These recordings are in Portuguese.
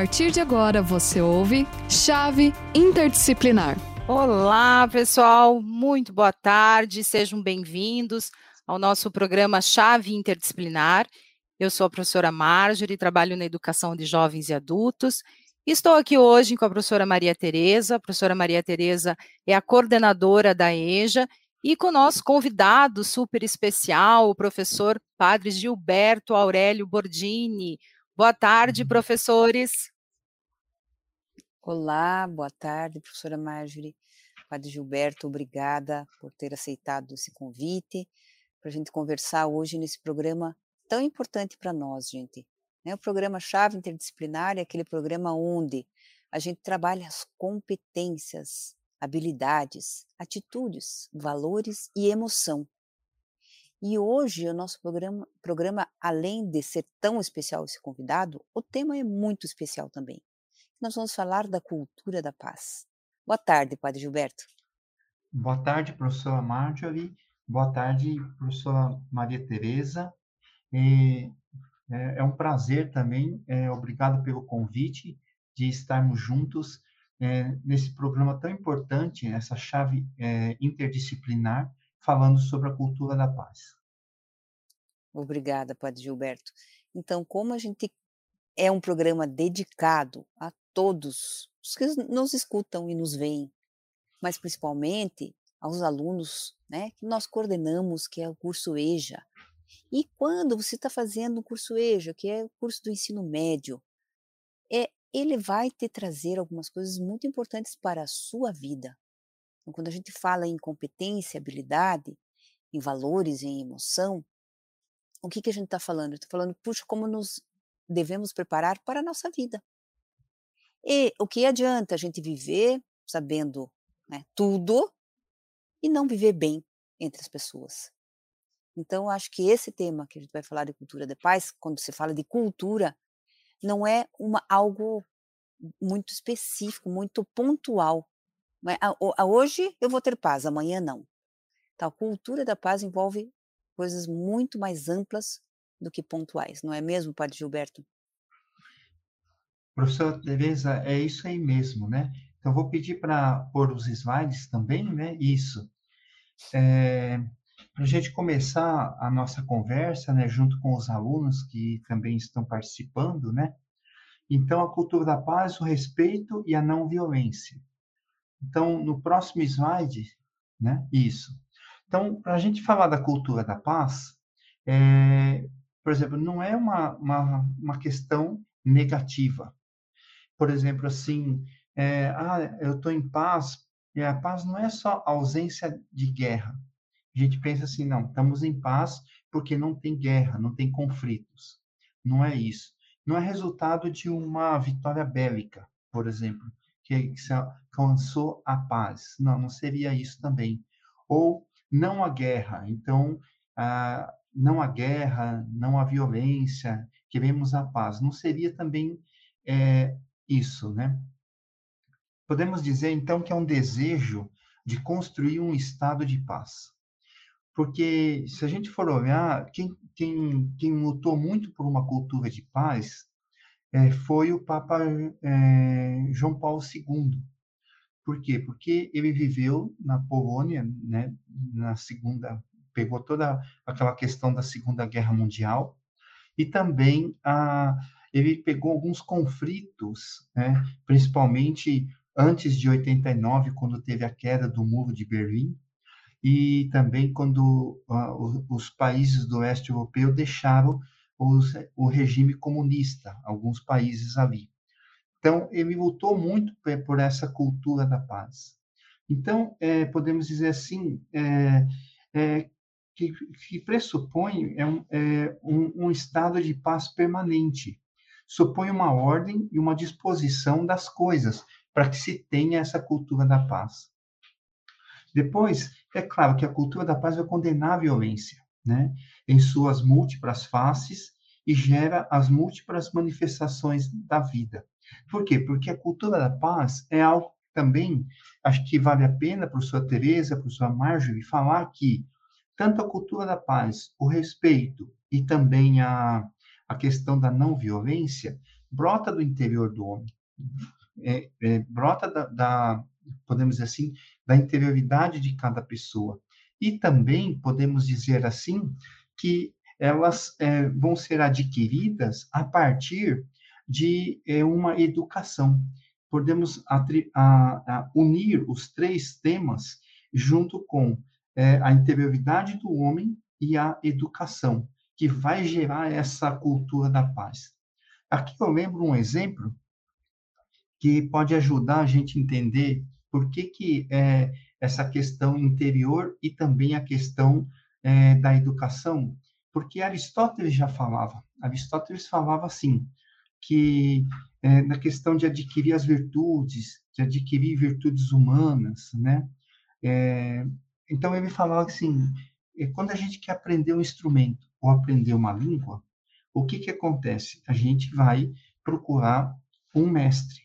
partir de agora você ouve Chave Interdisciplinar. Olá, pessoal, muito boa tarde, sejam bem-vindos ao nosso programa Chave Interdisciplinar. Eu sou a professora Marjorie, trabalho na educação de jovens e adultos. Estou aqui hoje com a professora Maria Tereza. A professora Maria Tereza é a coordenadora da EJA e com o nosso convidado super especial, o professor Padre Gilberto Aurélio Bordini. Boa tarde, uhum. professores. Olá, boa tarde, professora Marjorie. Padre Gilberto, obrigada por ter aceitado esse convite para a gente conversar hoje nesse programa tão importante para nós, gente. Né? O programa Chave Interdisciplinar é aquele programa onde a gente trabalha as competências habilidades, atitudes, valores e emoção. E hoje o nosso programa, programa, além de ser tão especial esse convidado, o tema é muito especial também. Nós vamos falar da cultura da paz. Boa tarde, Padre Gilberto. Boa tarde, professora Marjorie. Boa tarde, professora Maria Tereza. É, é um prazer também, é, obrigado pelo convite de estarmos juntos é, nesse programa tão importante, essa chave é, interdisciplinar, falando sobre a cultura da paz. Obrigada, Padre Gilberto. Então, como a gente é um programa dedicado a todos os que nos escutam e nos veem, mas principalmente aos alunos né, que nós coordenamos, que é o curso EJA. E quando você está fazendo o curso EJA, que é o curso do ensino médio, é ele vai te trazer algumas coisas muito importantes para a sua vida. Então, quando a gente fala em competência, habilidade, em valores, em emoção, o que, que a gente está falando? Está falando, puxa, como nos devemos preparar para a nossa vida. E o que adianta a gente viver sabendo né, tudo e não viver bem entre as pessoas? Então, acho que esse tema que a gente vai falar de cultura de paz, quando se fala de cultura, não é uma, algo muito específico, muito pontual. Né, hoje eu vou ter paz, amanhã não. Então, a cultura da paz envolve coisas muito mais amplas do que pontuais, não é mesmo, Padre Gilberto? Professora Tereza, é isso aí mesmo, né? Então, vou pedir para pôr os slides também, né? Isso. É, para a gente começar a nossa conversa, né, junto com os alunos que também estão participando, né? Então, a cultura da paz, o respeito e a não violência. Então, no próximo slide, né? Isso. Então, para a gente falar da cultura da paz, é, por exemplo, não é uma, uma, uma questão negativa. Por exemplo, assim, é, ah, eu estou em paz, e a paz não é só ausência de guerra. A gente pensa assim, não, estamos em paz porque não tem guerra, não tem conflitos. Não é isso não é resultado de uma vitória bélica, por exemplo, que, se alcançou a paz. Não, não seria isso também. Ou não a guerra. Então, ah, não a guerra, não a violência, queremos a paz. Não seria também é, isso, né? Podemos dizer, então, que é um desejo de construir um estado de paz. Porque, se a gente for olhar, quem, quem, quem lutou muito por uma cultura de paz é, foi o Papa é, João Paulo II. Por quê? Porque ele viveu na Polônia, né, na segunda, pegou toda aquela questão da Segunda Guerra Mundial, e também a, ele pegou alguns conflitos, né, principalmente antes de 89, quando teve a queda do Muro de Berlim, e também quando uh, os países do oeste europeu deixaram os, o regime comunista, alguns países ali. Então, ele lutou muito por essa cultura da paz. Então, é, podemos dizer assim, é, é, que, que, pressupõe é um, é, um, um estado de paz permanente, supõe uma ordem e uma disposição das coisas para que se tenha essa cultura da paz. Depois, é claro que a cultura da paz vai condenar a violência, né, em suas múltiplas faces e gera as múltiplas manifestações da vida. Por quê? Porque a cultura da paz é algo também, acho que vale a pena, professora Tereza, professora Marjorie, falar que tanto a cultura da paz, o respeito e também a, a questão da não violência brota do interior do homem, é, é, brota da, da, podemos dizer assim, da interioridade de cada pessoa. E também podemos dizer assim que elas é, vão ser adquiridas a partir de é, uma educação. Podemos a, a, unir os três temas junto com é, a interioridade do homem e a educação, que vai gerar essa cultura da paz. Aqui eu lembro um exemplo que pode ajudar a gente a entender por que, que é, essa questão interior e também a questão é, da educação, porque Aristóteles já falava. Aristóteles falava assim, que é, na questão de adquirir as virtudes, de adquirir virtudes humanas, né? É, então ele falava assim, é, quando a gente quer aprender um instrumento ou aprender uma língua, o que que acontece? A gente vai procurar um mestre,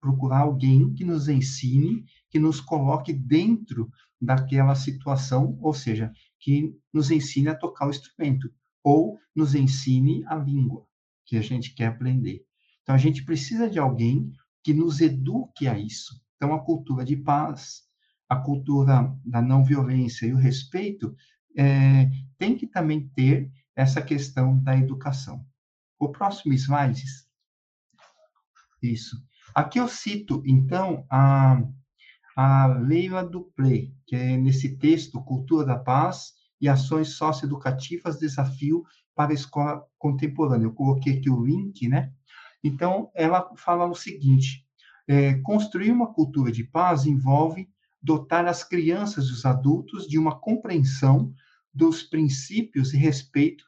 procurar alguém que nos ensine, que nos coloque dentro daquela situação, ou seja, que nos ensine a tocar o instrumento ou nos ensine a língua que a gente quer aprender. Então a gente precisa de alguém que nos eduque a isso. Então a cultura de paz, a cultura da não violência e o respeito é, tem que também ter essa questão da educação. O próximo slide. Isso. Aqui eu cito, então, a, a Leila Dupré, que é nesse texto, Cultura da Paz e Ações Socioeducativas, Desafio para a Escola Contemporânea. Eu coloquei aqui o link, né? Então, ela fala o seguinte, é, construir uma cultura de paz envolve dotar as crianças e os adultos de uma compreensão dos princípios e respeito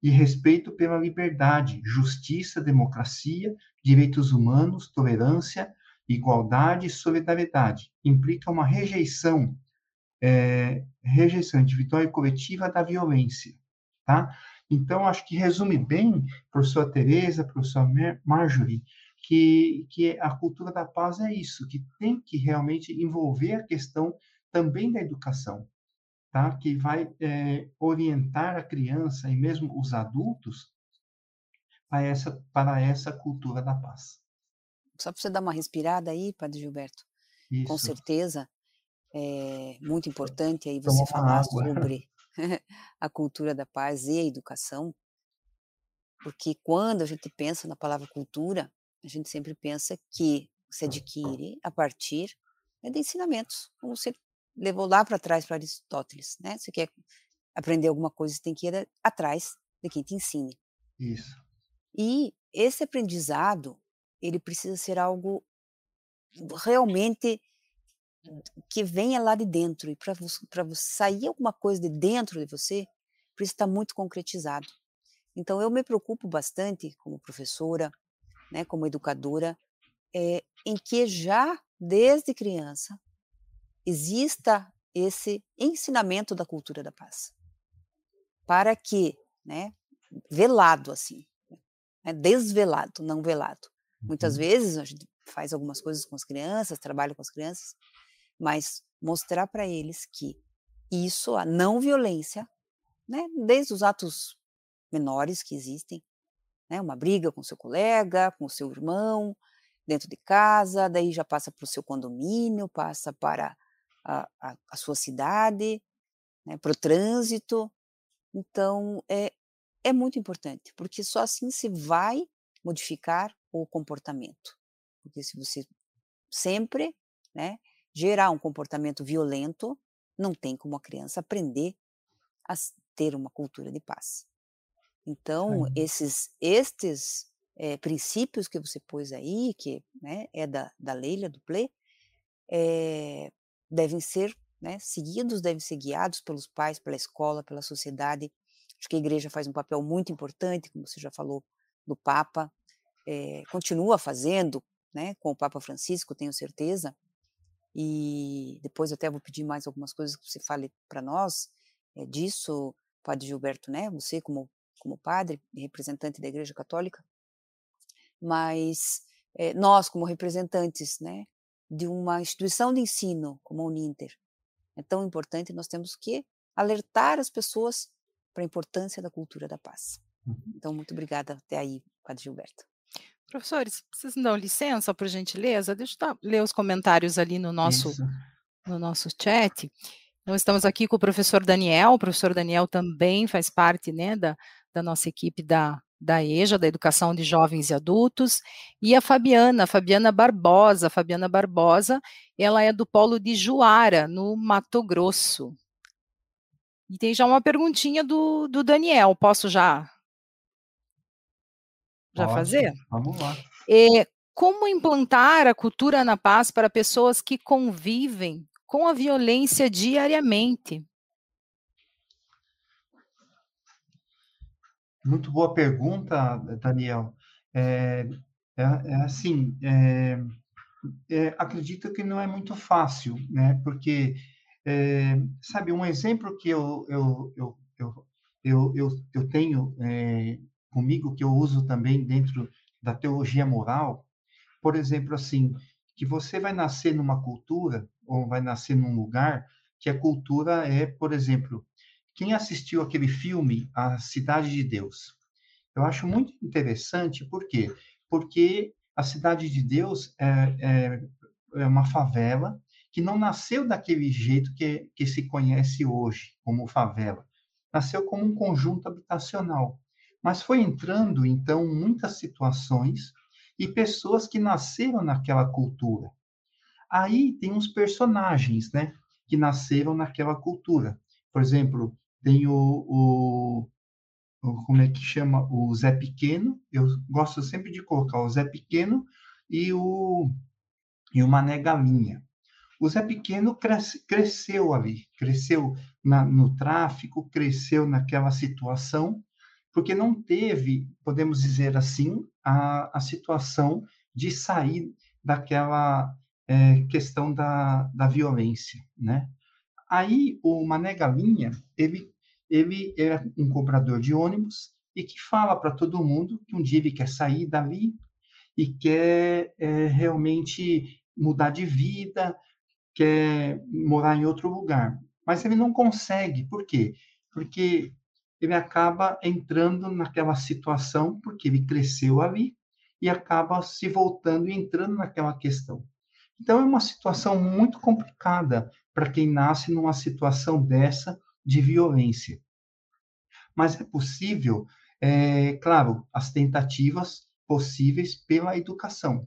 e respeito pela liberdade, justiça, democracia, direitos humanos, tolerância, igualdade e solidariedade. Implica uma rejeição, é, rejeição individual e coletiva da violência, tá? Então, acho que resume bem, professora Tereza, professora Marjorie, que, que a cultura da paz é isso, que tem que realmente envolver a questão também da educação, tá? que vai é, orientar a criança e mesmo os adultos para essa, para essa cultura da paz. Só para você dar uma respirada aí, Padre Gilberto. Isso. Com certeza, é muito importante aí você falar sobre a cultura da paz e a educação, porque quando a gente pensa na palavra cultura, a gente sempre pensa que se adquire a partir né, de ensinamentos, como você levou lá para trás para Aristóteles, né? Você quer aprender alguma coisa, você tem que ir atrás de quem te ensine. Isso. E esse aprendizado, ele precisa ser algo realmente que venha lá de dentro. E para sair alguma coisa de dentro de você, precisa estar muito concretizado. Então, eu me preocupo bastante, como professora, né, como educadora, é, em que já desde criança exista esse ensinamento da cultura da paz, para que, né, velado assim, né, desvelado, não velado. Muitas uhum. vezes a gente faz algumas coisas com as crianças, trabalha com as crianças, mas mostrar para eles que isso, a não violência, né, desde os atos menores que existem, né, uma briga com seu colega, com seu irmão, dentro de casa, daí já passa para o seu condomínio, passa para a, a, a sua cidade, né, para o trânsito. Então, é, é muito importante, porque só assim se vai modificar o comportamento. Porque se você sempre né, gerar um comportamento violento, não tem como a criança aprender a ter uma cultura de paz. Então, esses estes é, princípios que você pôs aí, que né, é da, da Leila, do Play, é, devem ser né, seguidos, devem ser guiados pelos pais, pela escola, pela sociedade. Acho que a igreja faz um papel muito importante, como você já falou, do Papa, é, continua fazendo, né, com o Papa Francisco, tenho certeza, e depois até vou pedir mais algumas coisas que você fale para nós é, disso, Padre Gilberto, né? Você como como padre representante da Igreja Católica, mas é, nós como representantes, né, de uma instituição de ensino como a Uninter, é tão importante. Nós temos que alertar as pessoas para a importância da cultura da paz. Uhum. Então, muito obrigada até aí, Padre Gilberto. Professores, vocês me dão licença, por gentileza? Deixa eu ler os comentários ali no nosso, no nosso chat. Então, estamos aqui com o professor Daniel. O professor Daniel também faz parte né, da, da nossa equipe da, da EJA, da Educação de Jovens e Adultos, e a Fabiana, a Fabiana Barbosa. A Fabiana Barbosa, ela é do Polo de Juara, no Mato Grosso. E tem já uma perguntinha do, do Daniel. Posso já já fazer? Vamos lá. É, como implantar a cultura na paz para pessoas que convivem com a violência diariamente? Muito boa pergunta, Daniel. É, é, é assim, é, é, acredito que não é muito fácil, né? Porque, é, sabe, um exemplo que eu, eu, eu, eu, eu, eu, tenho comigo que eu uso também dentro da teologia moral, por exemplo, assim, que você vai nascer numa cultura ou vai nascer num lugar que a cultura é, por exemplo, quem assistiu aquele filme A Cidade de Deus? Eu acho muito interessante, por quê? Porque a Cidade de Deus é, é, é uma favela que não nasceu daquele jeito que, que se conhece hoje como favela. Nasceu como um conjunto habitacional. Mas foi entrando, então, muitas situações e pessoas que nasceram naquela cultura. Aí tem uns personagens, né, que nasceram naquela cultura. Por exemplo, tem o, o, o, como é que chama? O Zé Pequeno. Eu gosto sempre de colocar o Zé Pequeno e o, e o Mané Galinha. O Zé Pequeno cresce, cresceu ali, cresceu na, no tráfico, cresceu naquela situação, porque não teve, podemos dizer assim, a, a situação de sair daquela é, questão da, da violência, né? Aí o Mané Galinha, ele, ele é um cobrador de ônibus e que fala para todo mundo que um dia ele quer sair dali e quer é, realmente mudar de vida, quer morar em outro lugar. Mas ele não consegue, por quê? Porque ele acaba entrando naquela situação, porque ele cresceu ali, e acaba se voltando e entrando naquela questão. Então, é uma situação muito complicada para quem nasce numa situação dessa de violência. Mas é possível, é, claro, as tentativas possíveis pela educação.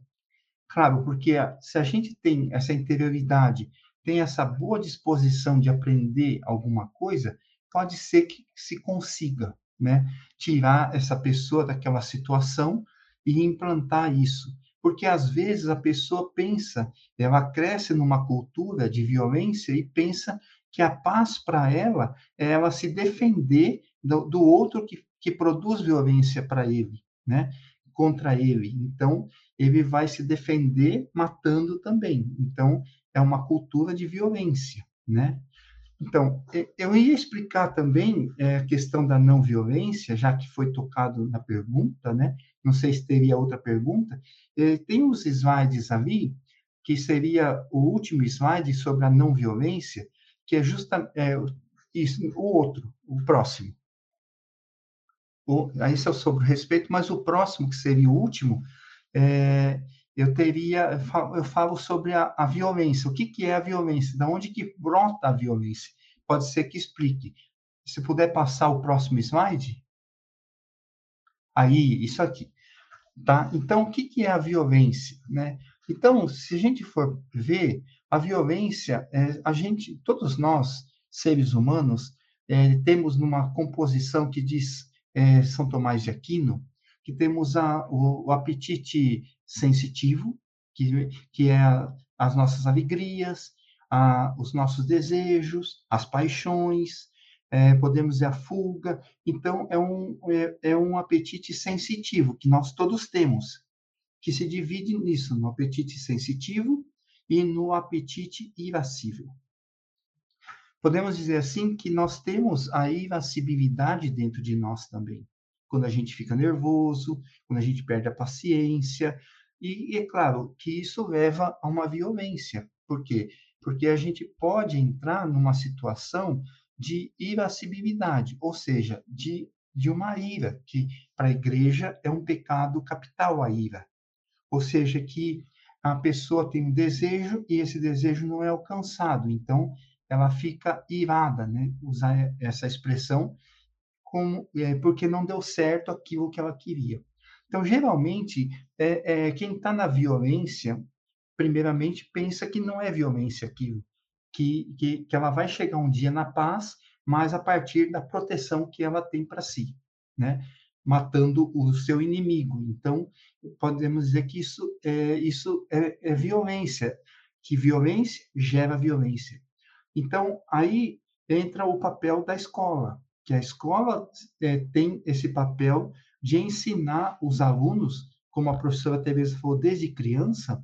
Claro, porque se a gente tem essa interioridade, tem essa boa disposição de aprender alguma coisa, pode ser que se consiga, né, tirar essa pessoa daquela situação e implantar isso. Porque às vezes a pessoa pensa, ela cresce numa cultura de violência e pensa que a paz para ela é ela se defender do, do outro que, que produz violência para ele, né? Contra ele. Então, ele vai se defender matando também. Então, é uma cultura de violência, né? Então, eu ia explicar também é, a questão da não violência, já que foi tocado na pergunta, né? Não sei se teria outra pergunta. É, tem uns slides ali, que seria o último slide sobre a não violência, que é justa é, o outro, o próximo. O, esse é sobre o respeito, mas o próximo, que seria o último, é, eu teria, eu falo sobre a, a, violência. O que, que é a violência? Da onde que brota a violência? Pode ser que explique. Se puder passar o próximo slide. Aí, isso aqui. Tá? Então, o que, que é a violência? Né? Então, se a gente for ver, a violência, é, a gente, todos nós, seres humanos, é, temos numa composição que diz é, São Tomás de Aquino, que temos a, o, o apetite sensitivo, que, que é a, as nossas alegrias, a, os nossos desejos, as paixões, é, podemos dizer a fuga. Então, é um, é, é um apetite sensitivo que nós todos temos, que se divide nisso, no apetite sensitivo e no apetite irascível. Podemos dizer assim que nós temos a irascibilidade dentro de nós também. Quando a gente fica nervoso, quando a gente perde a paciência, e, é claro que isso leva a uma violência. Por quê? Porque a gente pode entrar numa situação de irascibilidade, ou seja, de, de uma ira, que para a igreja é um pecado capital a ira, ou seja, que a pessoa tem um desejo e esse desejo não é alcançado, então ela fica irada, né? Usar essa expressão como é, porque não deu certo aquilo que ela queria. Então, geralmente, é, é quem está na violência, primeiramente, pensa que não é violência aquilo, que, que, que ela vai chegar um dia na paz, mas a partir da proteção que ela tem para si, né? matando o seu inimigo. Então, podemos dizer que isso é, isso é, é violência, que violência gera violência. Então, aí entra o papel da escola, que a escola é, tem esse papel de ensinar os alunos, como a professora Teresa falou, desde criança,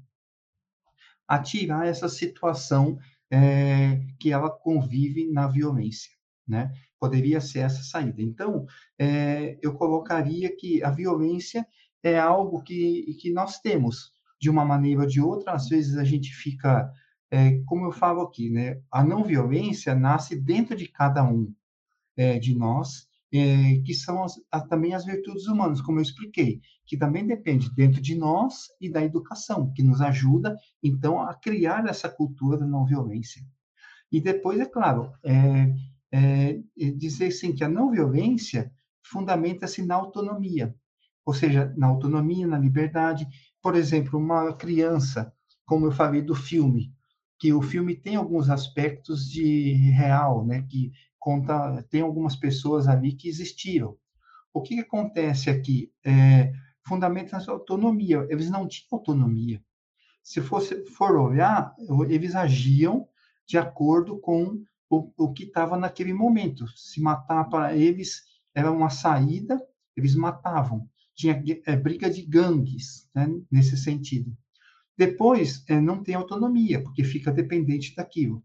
a tirar essa situação é, que ela convive na violência, né? Poderia ser essa saída. Então, é, eu colocaria que a violência é algo que, que nós temos, de uma maneira ou de outra, às vezes a gente fica, é, como eu falo aqui, né? A não violência nasce dentro de cada um é, de nós, é, que são as, a, também as virtudes humanas, como eu expliquei, que também depende dentro de nós e da educação, que nos ajuda, então, a criar essa cultura da não violência. E depois, é claro, é, é, dizer sim que a não violência fundamenta-se na autonomia, ou seja, na autonomia, na liberdade. Por exemplo, uma criança, como eu falei do filme, que o filme tem alguns aspectos de real, né, que conta, tem algumas pessoas ali que existiram. O que, que acontece aqui? É, fundamenta a autonomia. Eles não tinham autonomia. Se fosse, for olhar, eles agiam de acordo com o, o que estava naquele momento. Se matar para eles era uma saída, eles matavam. Tinha é, briga de gangues, né, nesse sentido. Depois, é, não tem autonomia, porque fica dependente daquilo.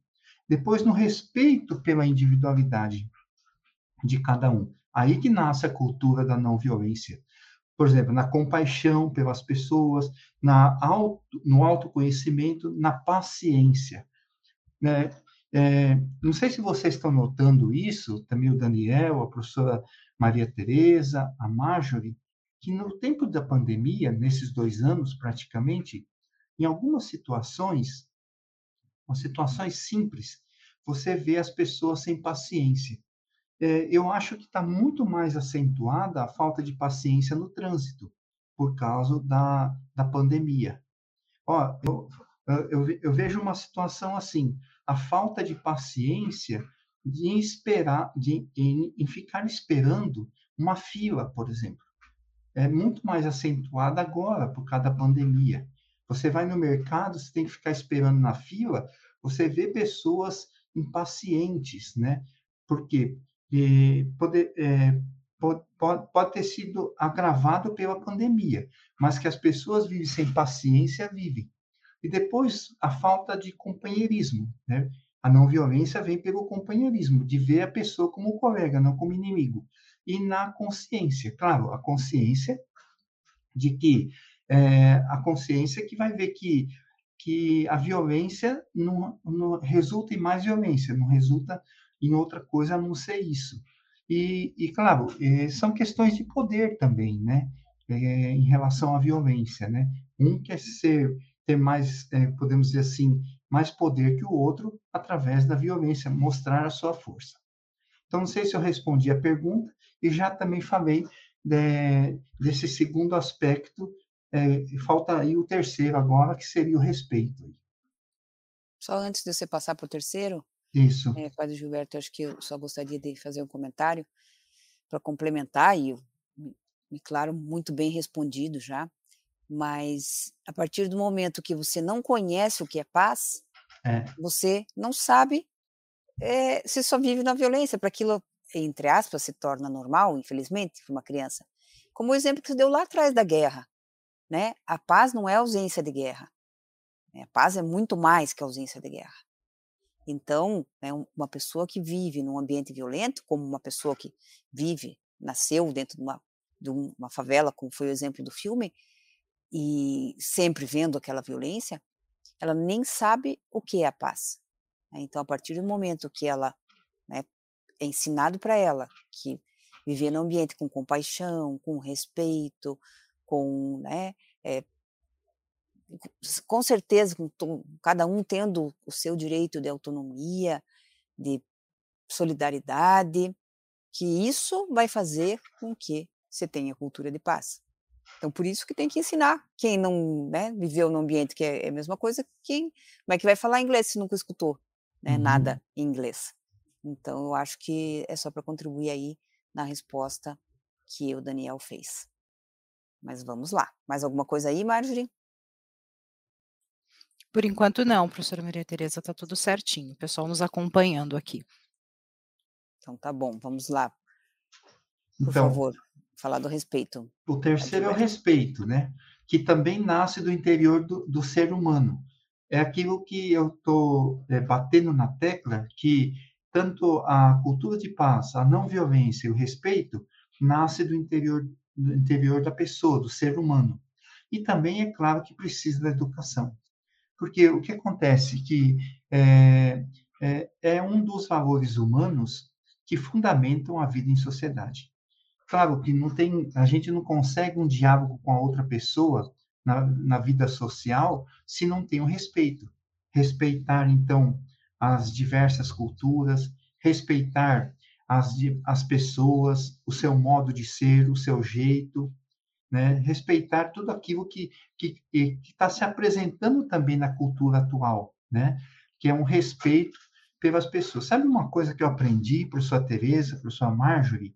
Depois, no respeito pela individualidade de cada um. Aí que nasce a cultura da não violência. Por exemplo, na compaixão pelas pessoas, na auto, no autoconhecimento, na paciência. Né? É, não sei se vocês estão notando isso, também o Daniel, a professora Maria Tereza, a Marjorie, que no tempo da pandemia, nesses dois anos praticamente, em algumas situações, situações simples, você vê as pessoas sem paciência. É, eu acho que está muito mais acentuada a falta de paciência no trânsito, por causa da, da pandemia. Ó, eu, eu, eu vejo uma situação assim, a falta de paciência de esperar, de, em, em ficar esperando uma fila, por exemplo. É muito mais acentuada agora por causa da pandemia. Você vai no mercado, você tem que ficar esperando na fila, você vê pessoas impacientes, né? Porque eh, pode, eh, pode, pode ter sido agravado pela pandemia, mas que as pessoas vivem sem paciência, vivem. E depois, a falta de companheirismo, né? A não violência vem pelo companheirismo, de ver a pessoa como colega, não como inimigo. E na consciência, claro, a consciência de que é, a consciência que vai ver que que a violência não, não, resulta em mais violência, não resulta em outra coisa a não ser isso. E, e claro, é, são questões de poder também, né? É, em relação à violência, né? Um quer ser ter mais, é, podemos dizer assim, mais poder que o outro através da violência, mostrar a sua força. Então, não sei se eu respondi a pergunta e já também falei de, desse segundo aspecto é, falta aí o terceiro agora, que seria o respeito. Só antes de você passar para o terceiro, isso. É, Padre Gilberto, acho que eu só gostaria de fazer um comentário para complementar, e me claro, muito bem respondido já, mas a partir do momento que você não conhece o que é paz, é. você não sabe, é, você só vive na violência, para aquilo, entre aspas, se torna normal, infelizmente, para uma criança. Como o exemplo que você deu lá atrás da guerra né? A paz não é ausência de guerra. Né? A paz é muito mais que ausência de guerra. Então, né, uma pessoa que vive num ambiente violento, como uma pessoa que vive, nasceu dentro de uma, de uma favela, como foi o exemplo do filme, e sempre vendo aquela violência, ela nem sabe o que é a paz. Né? Então, a partir do momento que ela né, é ensinado para ela que viver num ambiente com compaixão, com respeito, com né, é, com certeza, com cada um tendo o seu direito de autonomia, de solidariedade, que isso vai fazer com que você tenha cultura de paz. Então, por isso que tem que ensinar. Quem não né, viveu no ambiente que é, é a mesma coisa, quem, como é que vai falar inglês se nunca escutou né, uhum. nada em inglês? Então, eu acho que é só para contribuir aí na resposta que o Daniel fez. Mas vamos lá. Mais alguma coisa aí, Marjorie? Por enquanto não, professora Maria Tereza, está tudo certinho. O pessoal nos acompanhando aqui. Então tá bom, vamos lá. Por então, favor, falar do respeito. O terceiro é o respeito, né? Que também nasce do interior do, do ser humano. É aquilo que eu estou é, batendo na tecla, que tanto a cultura de paz, a não violência e o respeito nasce do interior, do interior da pessoa, do ser humano. E também é claro que precisa da educação. Porque o que acontece que é, é, é um dos valores humanos que fundamentam a vida em sociedade. Claro que não tem, a gente não consegue um diálogo com a outra pessoa na, na vida social se não tem o um respeito. Respeitar, então, as diversas culturas, respeitar as, as pessoas, o seu modo de ser, o seu jeito, né? respeitar tudo aquilo que está se apresentando também na cultura atual, né? que é um respeito pelas pessoas. Sabe uma coisa que eu aprendi, professora Tereza, professora Marjorie,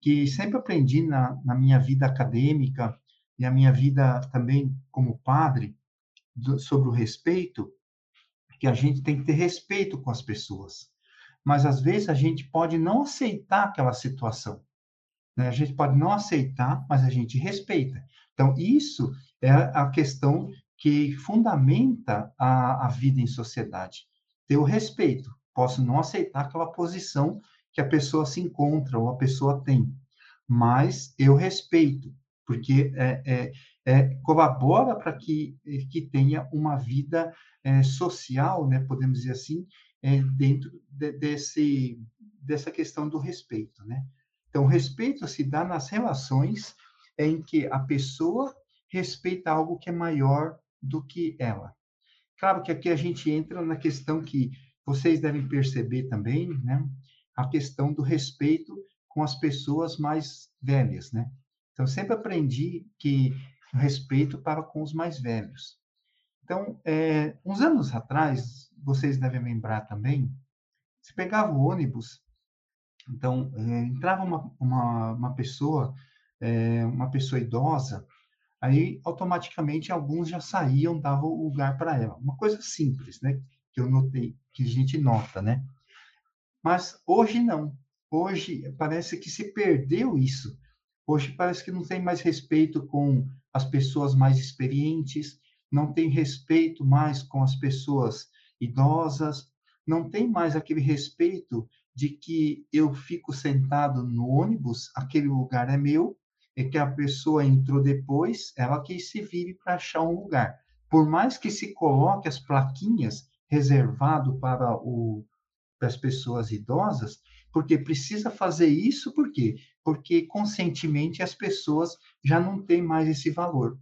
que sempre aprendi na, na minha vida acadêmica e a minha vida também como padre, do, sobre o respeito, que a gente tem que ter respeito com as pessoas. Mas às vezes a gente pode não aceitar aquela situação. Né? A gente pode não aceitar, mas a gente respeita. Então, isso é a questão que fundamenta a, a vida em sociedade. Ter o respeito. Posso não aceitar aquela posição que a pessoa se encontra ou a pessoa tem, mas eu respeito, porque é, é, é colabora para que, que tenha uma vida é, social, né, podemos dizer assim, é, dentro de, desse, dessa questão do respeito. Né? Então, respeito se dá nas relações em que a pessoa respeita algo que é maior do que ela. Claro que aqui a gente entra na questão que vocês devem perceber também, né? A questão do respeito com as pessoas mais velhas, né? Então, sempre aprendi que respeito para com os mais velhos. Então, é, uns anos atrás, vocês devem lembrar também, se pegava o ônibus, então, é, entrava uma, uma, uma pessoa, é, uma pessoa idosa, aí automaticamente alguns já saíam, davam lugar para ela. Uma coisa simples, né? Que eu notei, que a gente nota, né? Mas hoje não. Hoje parece que se perdeu isso. Hoje parece que não tem mais respeito com as pessoas mais experientes, não tem respeito mais com as pessoas idosas, não tem mais aquele respeito de que eu fico sentado no ônibus, aquele lugar é meu, e que a pessoa entrou depois, ela que se vire para achar um lugar. Por mais que se coloque as plaquinhas reservado para, o, para as pessoas idosas, porque precisa fazer isso, por quê? Porque conscientemente as pessoas já não têm mais esse valor,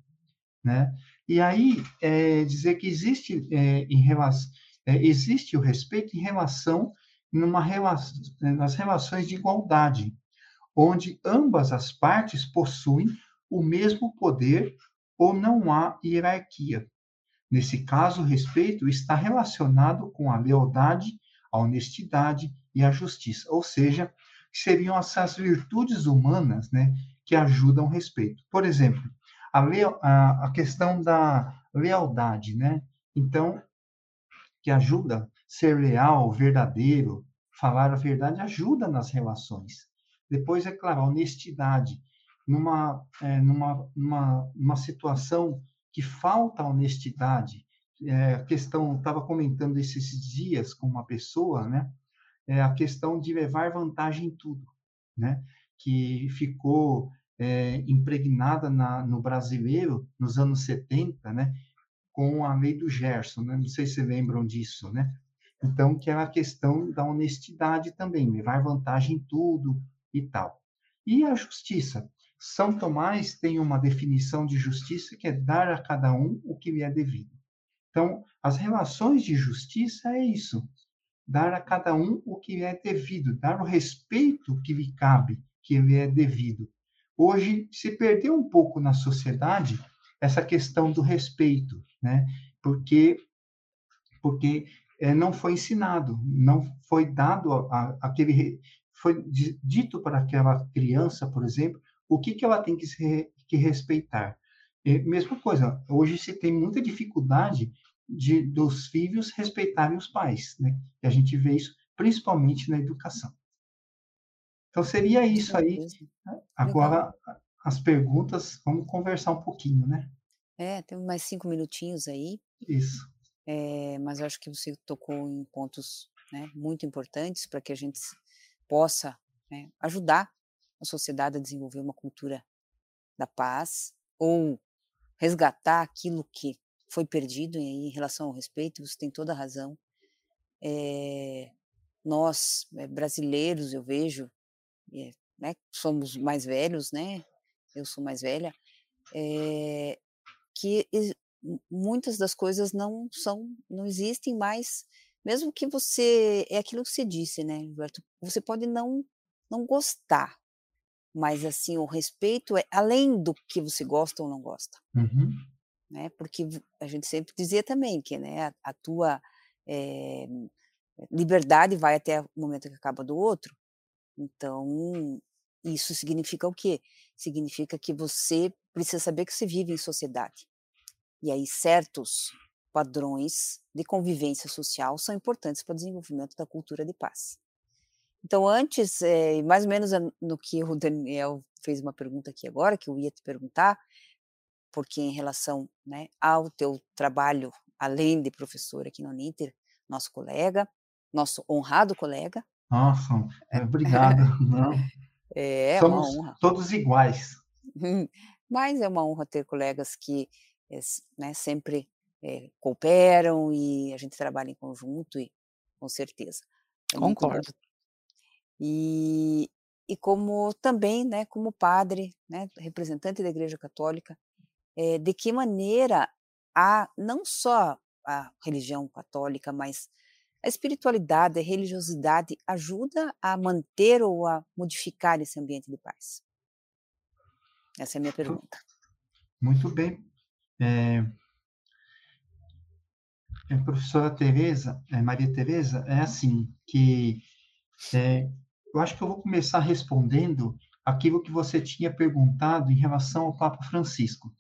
né? E aí, é, dizer que existe, é, em relação, é, existe o respeito em relação, numa relação, nas relações de igualdade, onde ambas as partes possuem o mesmo poder ou não há hierarquia. Nesse caso, o respeito está relacionado com a lealdade, a honestidade e a justiça, ou seja, seriam essas virtudes humanas né, que ajudam o respeito. Por exemplo, a, a, a questão da lealdade, né? Então, que ajuda ser leal, verdadeiro, falar a verdade, ajuda nas relações. Depois, é claro, a honestidade. Numa, é, numa, numa, situação que falta honestidade, é, a questão, estava comentando esses dias com uma pessoa, né? É a questão de levar vantagem em tudo, né? Que ficou é, impregnada na, no brasileiro nos anos 70, né? Com a lei do Gerson, né? Não sei se lembram disso, né? Então, que é a questão da honestidade também, levar vantagem em tudo e tal. E a justiça. São Tomás tem uma definição de justiça que é dar a cada um o que lhe é devido. Então, as relações de justiça é isso: dar a cada um o que lhe é devido, dar o respeito que lhe cabe, que lhe é devido. Hoje se perdeu um pouco na sociedade essa questão do respeito, né? Porque porque é, não foi ensinado, não foi dado a, a, aquele foi dito para aquela criança, por exemplo, o que que ela tem que, se, que respeitar. E, mesma coisa, hoje se tem muita dificuldade de dos filhos respeitarem os pais, né? E a gente vê isso principalmente na educação. Então seria isso aí. Né? Agora as perguntas, vamos conversar um pouquinho, né? É, temos mais cinco minutinhos aí. Isso. É, mas eu acho que você tocou em pontos né, muito importantes para que a gente possa né, ajudar a sociedade a desenvolver uma cultura da paz ou resgatar aquilo que foi perdido em relação ao respeito, você tem toda a razão. É, nós, é, brasileiros, eu vejo, é, né, somos mais velhos, né? Eu sou mais velha, é, que muitas das coisas não são, não existem mais, mesmo que você, é aquilo que você disse, né, Gilberto? Você pode não, não gostar, mas assim, o respeito é além do que você gosta ou não gosta. Uhum né? Porque a gente sempre dizia também que, né, a, a tua é, liberdade vai até o momento que acaba do outro. Então, isso significa o quê? Significa que você precisa saber que você vive em sociedade. E aí, certos padrões de convivência social são importantes para o desenvolvimento da cultura de paz. Então, antes, é, mais ou menos no que o Daniel fez uma pergunta aqui agora, que eu ia te perguntar, porque em relação né, ao teu trabalho, além de professor aqui no Uninter, nosso colega, nosso honrado colega. Nossa, é, obrigado. Não. É Somos uma honra. todos iguais. Mas é uma honra ter colegas que né, sempre é, cooperam e a gente trabalha em conjunto e com certeza. É Concordo. E, e como também, né, como padre, né, representante da Igreja Católica, é, de que maneira a não só a religião católica, mas a espiritualidade, a religiosidade ajuda a manter ou a modificar esse ambiente de paz? Essa é a minha pergunta. Muito bem. É, a é, professora Teresa, é, Maria Teresa, é assim, que é, eu acho que eu vou começar respondendo aquilo que você tinha perguntado em relação ao Papa Francisco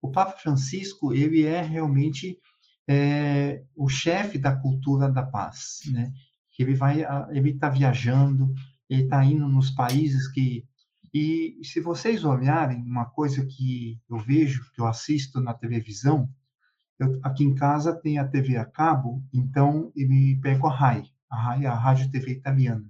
o Papa Francisco ele é realmente é, o chefe da cultura da paz, né? Ele vai, ele está viajando, ele está indo nos países que e se vocês olharem uma coisa que eu vejo, que eu assisto na televisão, eu, aqui em casa tem a TV a cabo, então eu me pego a RAI, a RAI a Rádio TV Italiana.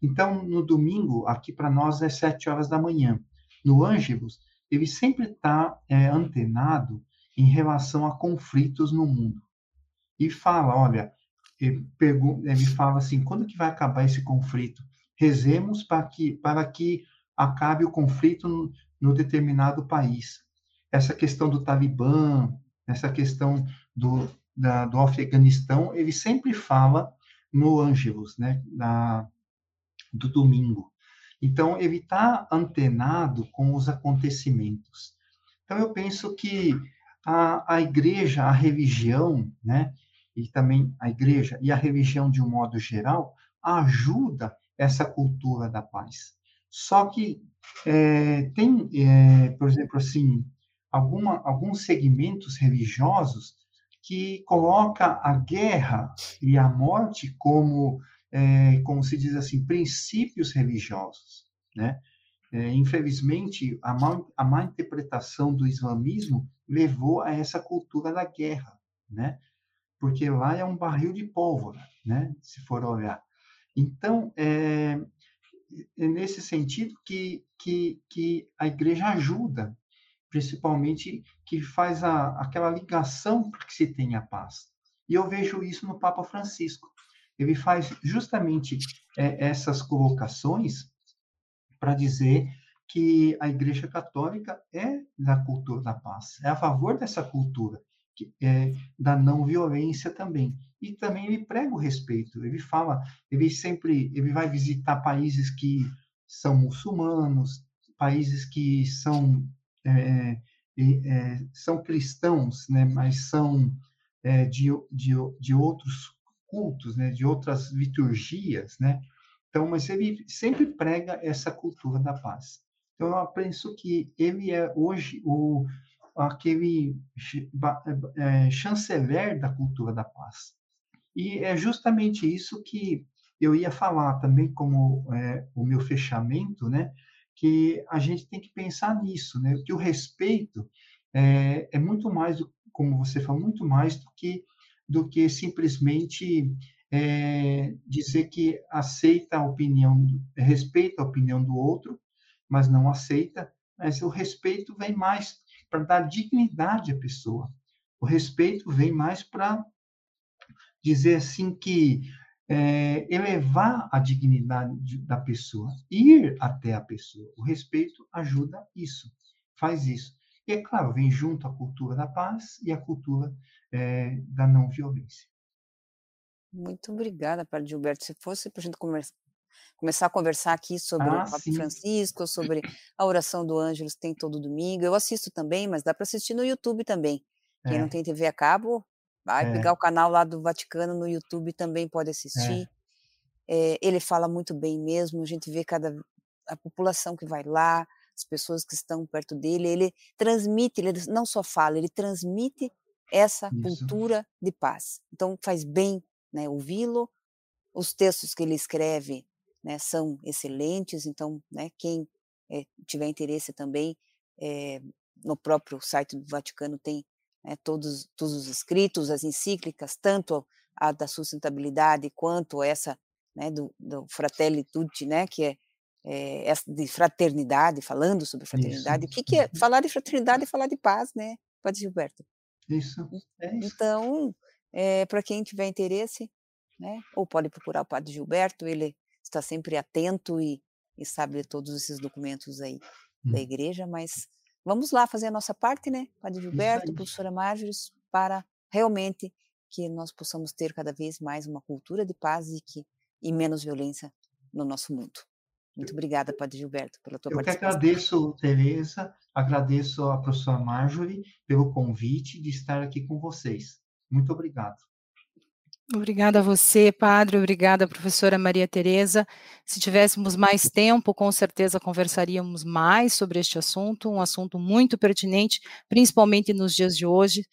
Então, no domingo, aqui para nós é sete horas da manhã. No Ângelos, ele sempre está é, antenado em relação a conflitos no mundo. E fala, olha, ele, pergunta, ele fala assim, quando que vai acabar esse conflito? Rezemos para que, para que acabe o conflito no, no determinado país. Essa questão do Talibã, essa questão do, da, do Afeganistão, ele sempre fala no Ângelos, né, na, do domingo. Então, ele está antenado com os acontecimentos. Então, eu penso que a, a igreja, a religião, né, e também a igreja e a religião de um modo geral, ajuda essa cultura da paz. Só que é, tem, é, por exemplo, assim, alguma, alguns segmentos religiosos que coloca a guerra e a morte como é, como se diz assim, princípios religiosos, né? É, infelizmente, a má, a má interpretação do islamismo levou a essa cultura da guerra, né? Porque lá é um barril de pólvora, né? Se for olhar. Então, é, é nesse sentido que, que, que a igreja ajuda, principalmente que faz a, aquela ligação para que se tenha paz. E eu vejo isso no Papa Francisco ele faz justamente é, essas colocações para dizer que a Igreja Católica é da cultura da paz, é a favor dessa cultura, é da não violência também. E também ele prega o respeito. Ele fala, ele sempre, ele vai visitar países que são muçulmanos, países que são é, é, são cristãos, né, mas são é, de, de, de outros cultos, né, de outras liturgias, né? Então, mas ele sempre prega essa cultura da paz. Então, eu penso que ele é hoje o aquele é, chanceler da cultura da paz. E é justamente isso que eu ia falar também como é, o meu fechamento, né? Que a gente tem que pensar nisso, né? Que o respeito é, é muito mais, como você falou, muito mais do que do que simplesmente é, dizer que aceita a opinião, respeita a opinião do outro, mas não aceita. Mas o respeito vem mais para dar dignidade à pessoa. O respeito vem mais para dizer assim que é, elevar a dignidade da pessoa, ir até a pessoa. O respeito ajuda isso, faz isso. E, é claro, vem junto a cultura da paz e a cultura é, da não violência. Muito obrigada, Padre Gilberto. Se fosse para a gente conversa, começar a conversar aqui sobre ah, o Papa sim. Francisco, sobre a oração do Ângelos, tem todo domingo. Eu assisto também, mas dá para assistir no YouTube também. Quem é. não tem TV a cabo, vai é. pegar o canal lá do Vaticano no YouTube também pode assistir. É. ele fala muito bem mesmo, a gente vê cada a população que vai lá, as pessoas que estão perto dele, ele transmite, ele não só fala, ele transmite essa Isso. cultura de paz. Então faz bem né, ouvi-lo. Os textos que ele escreve né, são excelentes, então né, quem é, tiver interesse também, é, no próprio site do Vaticano tem né, todos, todos os escritos, as encíclicas, tanto a da sustentabilidade quanto essa né, do, do Fratelli Tutti, né, que é, é, essa de fraternidade, falando sobre fraternidade. Isso. O que, que é uhum. falar de fraternidade e falar de paz, né, Padre Gilberto? Isso. É isso. Então, é, para quem tiver interesse, né, ou pode procurar o Padre Gilberto, ele está sempre atento e, e sabe todos esses documentos aí hum. da igreja, mas vamos lá fazer a nossa parte, né, Padre Gilberto, professora Marjorie, para realmente que nós possamos ter cada vez mais uma cultura de paz e, que, e menos violência no nosso mundo. Muito obrigada, Padre Gilberto, pela tua Eu participação. Eu que agradeço, Tereza, agradeço à professora Marjorie pelo convite de estar aqui com vocês. Muito obrigado. Obrigada a você, padre. Obrigada, professora Maria Tereza. Se tivéssemos mais tempo, com certeza conversaríamos mais sobre este assunto, um assunto muito pertinente, principalmente nos dias de hoje.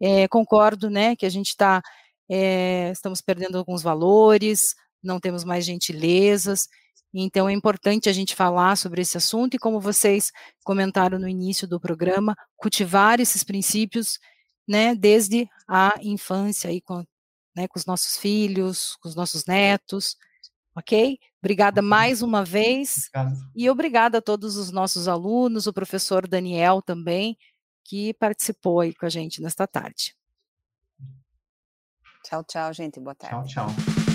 É, concordo, né, que a gente está, é, estamos perdendo alguns valores, não temos mais gentilezas, então é importante a gente falar sobre esse assunto e, como vocês comentaram no início do programa, cultivar esses princípios, né, desde a infância, aí, com, né, com os nossos filhos, com os nossos netos, ok? Obrigada mais uma vez Obrigado. e obrigada a todos os nossos alunos, o professor Daniel também, que participou aí com a gente nesta tarde. Tchau, tchau, gente. Boa tarde. Tchau, tchau.